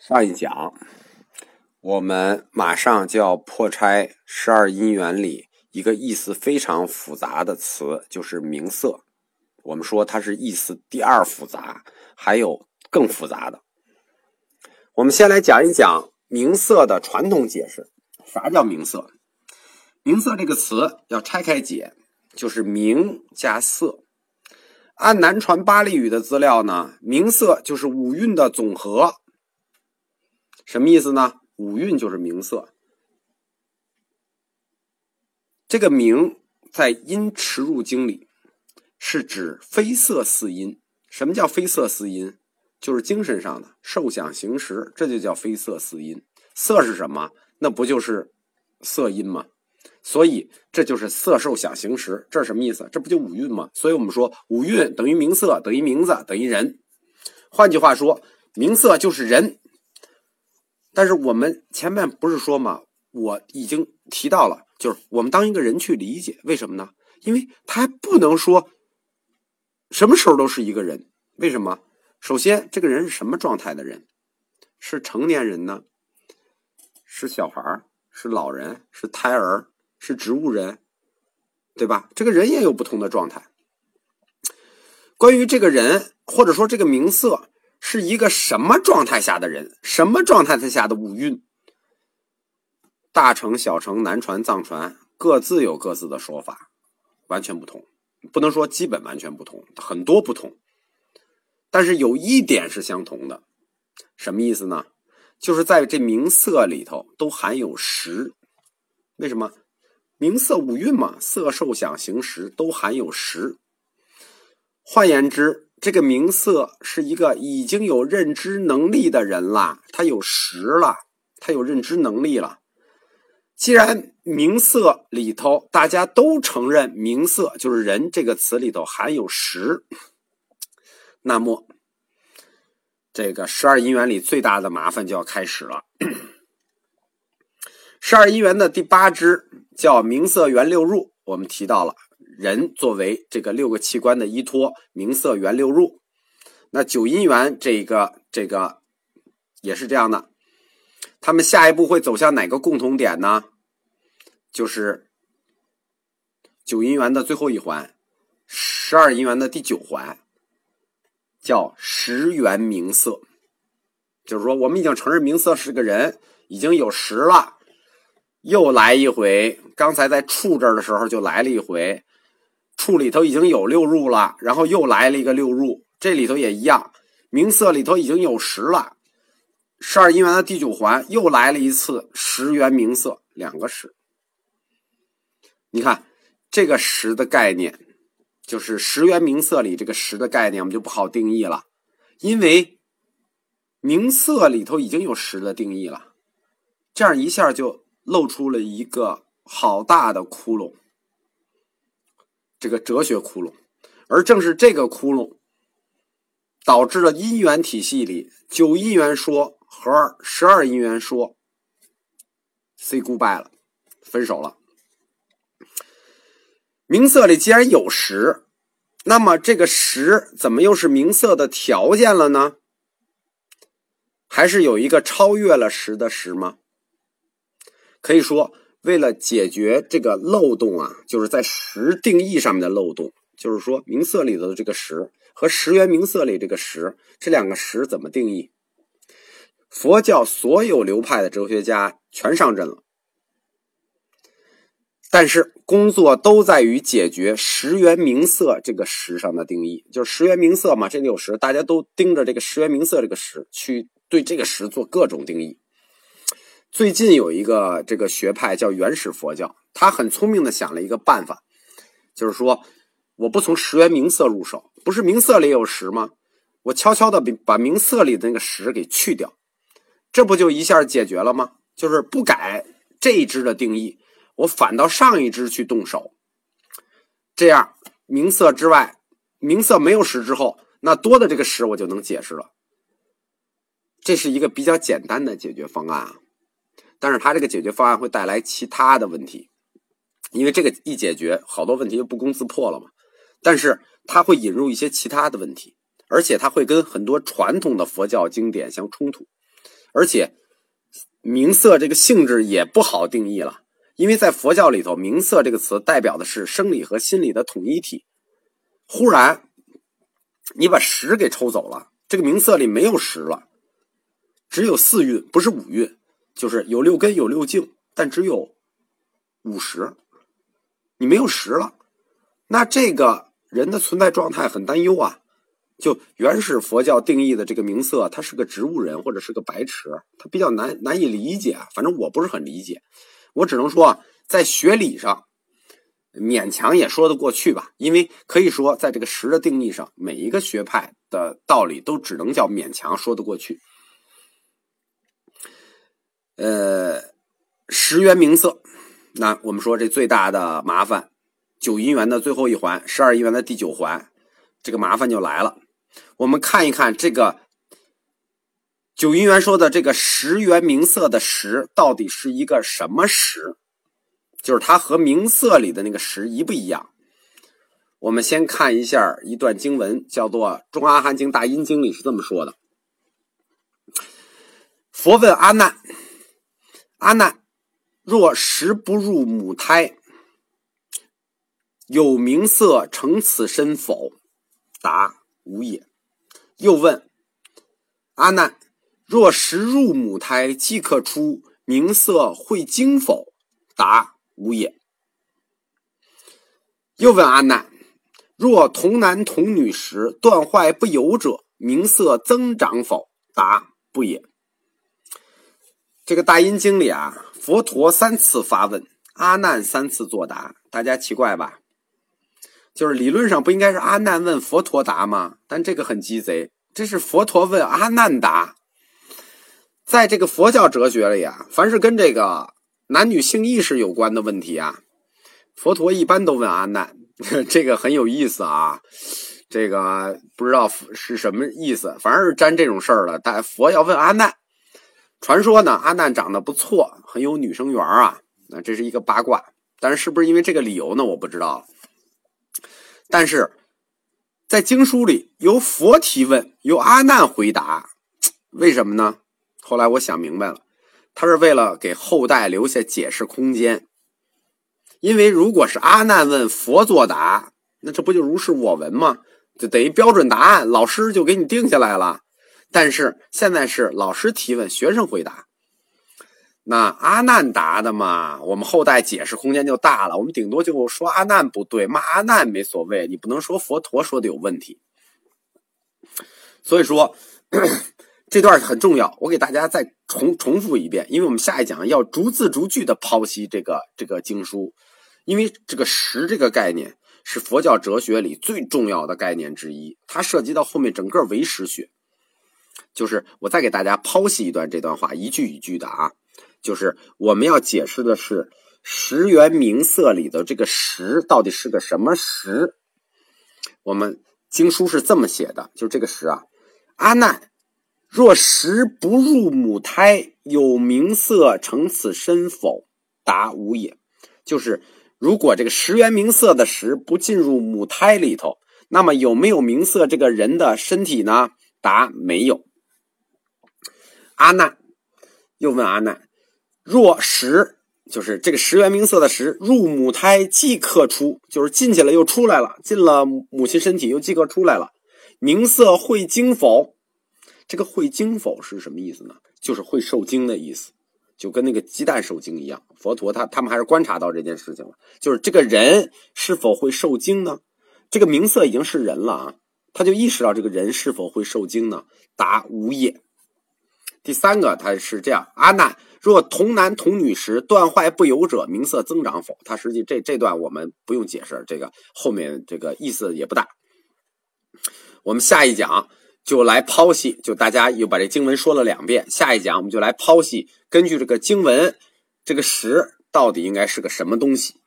上一讲，我们马上就要破拆十二因缘里一个意思非常复杂的词，就是名色。我们说它是意思第二复杂，还有更复杂的。我们先来讲一讲名色的传统解释。啥叫名色？名色这个词要拆开解，就是名加色。按南传巴利语的资料呢，名色就是五蕴的总和。什么意思呢？五蕴就是名色。这个名在《阴持入经》里是指非色四因。什么叫非色四因？就是精神上的受想行识，这就叫非色四因。色是什么？那不就是色因吗？所以这就是色受想行识，这是什么意思？这不就五蕴吗？所以我们说五蕴等于名色，等于名字，等于人。换句话说，名色就是人。但是我们前面不是说嘛？我已经提到了，就是我们当一个人去理解，为什么呢？因为他还不能说什么时候都是一个人。为什么？首先，这个人是什么状态的人？是成年人呢？是小孩是老人？是胎儿？是植物人？对吧？这个人也有不同的状态。关于这个人，或者说这个名色。是一个什么状态下的人？什么状态下的五蕴？大乘、小乘、南传、藏传各自有各自的说法，完全不同。不能说基本完全不同，很多不同。但是有一点是相同的，什么意思呢？就是在这名色里头都含有识。为什么？名色五蕴嘛，色、受、想、行、识都含有识。换言之。这个名色是一个已经有认知能力的人了，他有识了，他有认知能力了。既然名色里头大家都承认名色就是人这个词里头含有识，那么这个十二因缘里最大的麻烦就要开始了。十二因缘的第八支叫名色缘六入，我们提到了。人作为这个六个器官的依托，名色缘六入。那九阴缘这个这个也是这样的。他们下一步会走向哪个共同点呢？就是九阴缘的最后一环，十二阴缘的第九环，叫十元名色。就是说，我们已经承认名色是个人，已经有十了，又来一回。刚才在处这儿的时候就来了一回。处里头已经有六入了，然后又来了一个六入，这里头也一样，名色里头已经有十了，十二因缘的第九环又来了一次十元名色，两个十。你看这个十的概念，就是十元名色里这个十的概念，我们就不好定义了，因为名色里头已经有十的定义了，这样一下就露出了一个好大的窟窿。这个哲学窟窿，而正是这个窟窿，导致了因缘体系里九因缘说和十二因缘说 say goodbye 了，分手了。名色里既然有实，那么这个实怎么又是名色的条件了呢？还是有一个超越了实的实吗？可以说。为了解决这个漏洞啊，就是在十定义上面的漏洞，就是说名色里头的这个十和十元名色里这个十，这两个十怎么定义？佛教所有流派的哲学家全上阵了，但是工作都在于解决十元名色这个十上的定义，就是十元名色嘛，这里有十，大家都盯着这个十元名色这个十去对这个十做各种定义。最近有一个这个学派叫原始佛教，他很聪明的想了一个办法，就是说，我不从十元名色入手，不是名色里有十吗？我悄悄的把名色里的那个十给去掉，这不就一下解决了吗？就是不改这一支的定义，我反到上一支去动手，这样名色之外，名色没有十之后，那多的这个十我就能解释了。这是一个比较简单的解决方案啊。但是他这个解决方案会带来其他的问题，因为这个一解决，好多问题就不攻自破了嘛。但是他会引入一些其他的问题，而且他会跟很多传统的佛教经典相冲突。而且名色这个性质也不好定义了，因为在佛教里头，名色这个词代表的是生理和心理的统一体。忽然你把十给抽走了，这个名色里没有十了，只有四蕴，不是五蕴，就是有六根有六境，但只有五十，你没有十了，那这个人的存在状态很担忧啊。就原始佛教定义的这个名色，他是个植物人或者是个白痴，他比较难难以理解。反正我不是很理解，我只能说在学理上勉强也说得过去吧。因为可以说，在这个实的定义上，每一个学派的道理都只能叫勉强说得过去。呃，十元名色，那我们说这最大的麻烦，九因缘的最后一环，十二因缘的第九环，这个麻烦就来了。我们看一看这个九因缘说的这个十元名色的十到底是一个什么十？就是它和名色里的那个十一不一样？我们先看一下一段经文，叫做《中阿含经大阴经》里是这么说的：佛问阿难，阿难，若食不入母胎，有名色成此身否？答：无也。又问阿难：若食入母胎，即可出名色会精否？答：无也。又问阿难：若童男童女时断坏不有者，名色增长否？答：不也。这个大阴经里啊，佛陀三次发问，阿难三次作答，大家奇怪吧？就是理论上不应该是阿难问佛陀答吗？但这个很鸡贼，这是佛陀问阿难答。在这个佛教哲学里啊，凡是跟这个男女性意识有关的问题啊，佛陀一般都问阿难。这个很有意思啊，这个不知道是什么意思，反正是沾这种事儿了。但佛要问阿难，传说呢，阿难长得不错，很有女生缘啊。那这是一个八卦，但是是不是因为这个理由呢？我不知道。但是在经书里，由佛提问，由阿难回答，为什么呢？后来我想明白了，他是为了给后代留下解释空间。因为如果是阿难问佛作答，那这不就如是我闻吗？就等于标准答案，老师就给你定下来了。但是现在是老师提问，学生回答。那阿难答的嘛，我们后代解释空间就大了。我们顶多就说阿难不对，骂阿难没所谓，你不能说佛陀说的有问题。所以说 这段很重要，我给大家再重重复一遍，因为我们下一讲要逐字逐句的剖析这个这个经书，因为这个实这个概念是佛教哲学里最重要的概念之一，它涉及到后面整个唯识学。就是我再给大家剖析一段这段话，一句一句的啊。就是我们要解释的是十元名色里的这个十到底是个什么十？我们经书是这么写的，就这个十啊，阿难，若十不入母胎，有名色成此身否？答无也。就是如果这个十元名色的十不进入母胎里头，那么有没有名色这个人的身体呢？答没有。阿难又问阿难。若十就是这个十元名色的十入母胎即刻出，就是进去了又出来了，进了母亲身体又即刻出来了。名色会精否？这个会精否是什么意思呢？就是会受精的意思，就跟那个鸡蛋受精一样。佛陀他他们还是观察到这件事情了，就是这个人是否会受精呢？这个名色已经是人了啊，他就意识到这个人是否会受精呢？答无也。第三个他是这样，阿难。若童男童女时断坏不由者，名色增长否？他实际这这段我们不用解释，这个后面这个意思也不大。我们下一讲就来剖析，就大家又把这经文说了两遍。下一讲我们就来剖析，根据这个经文，这个十到底应该是个什么东西？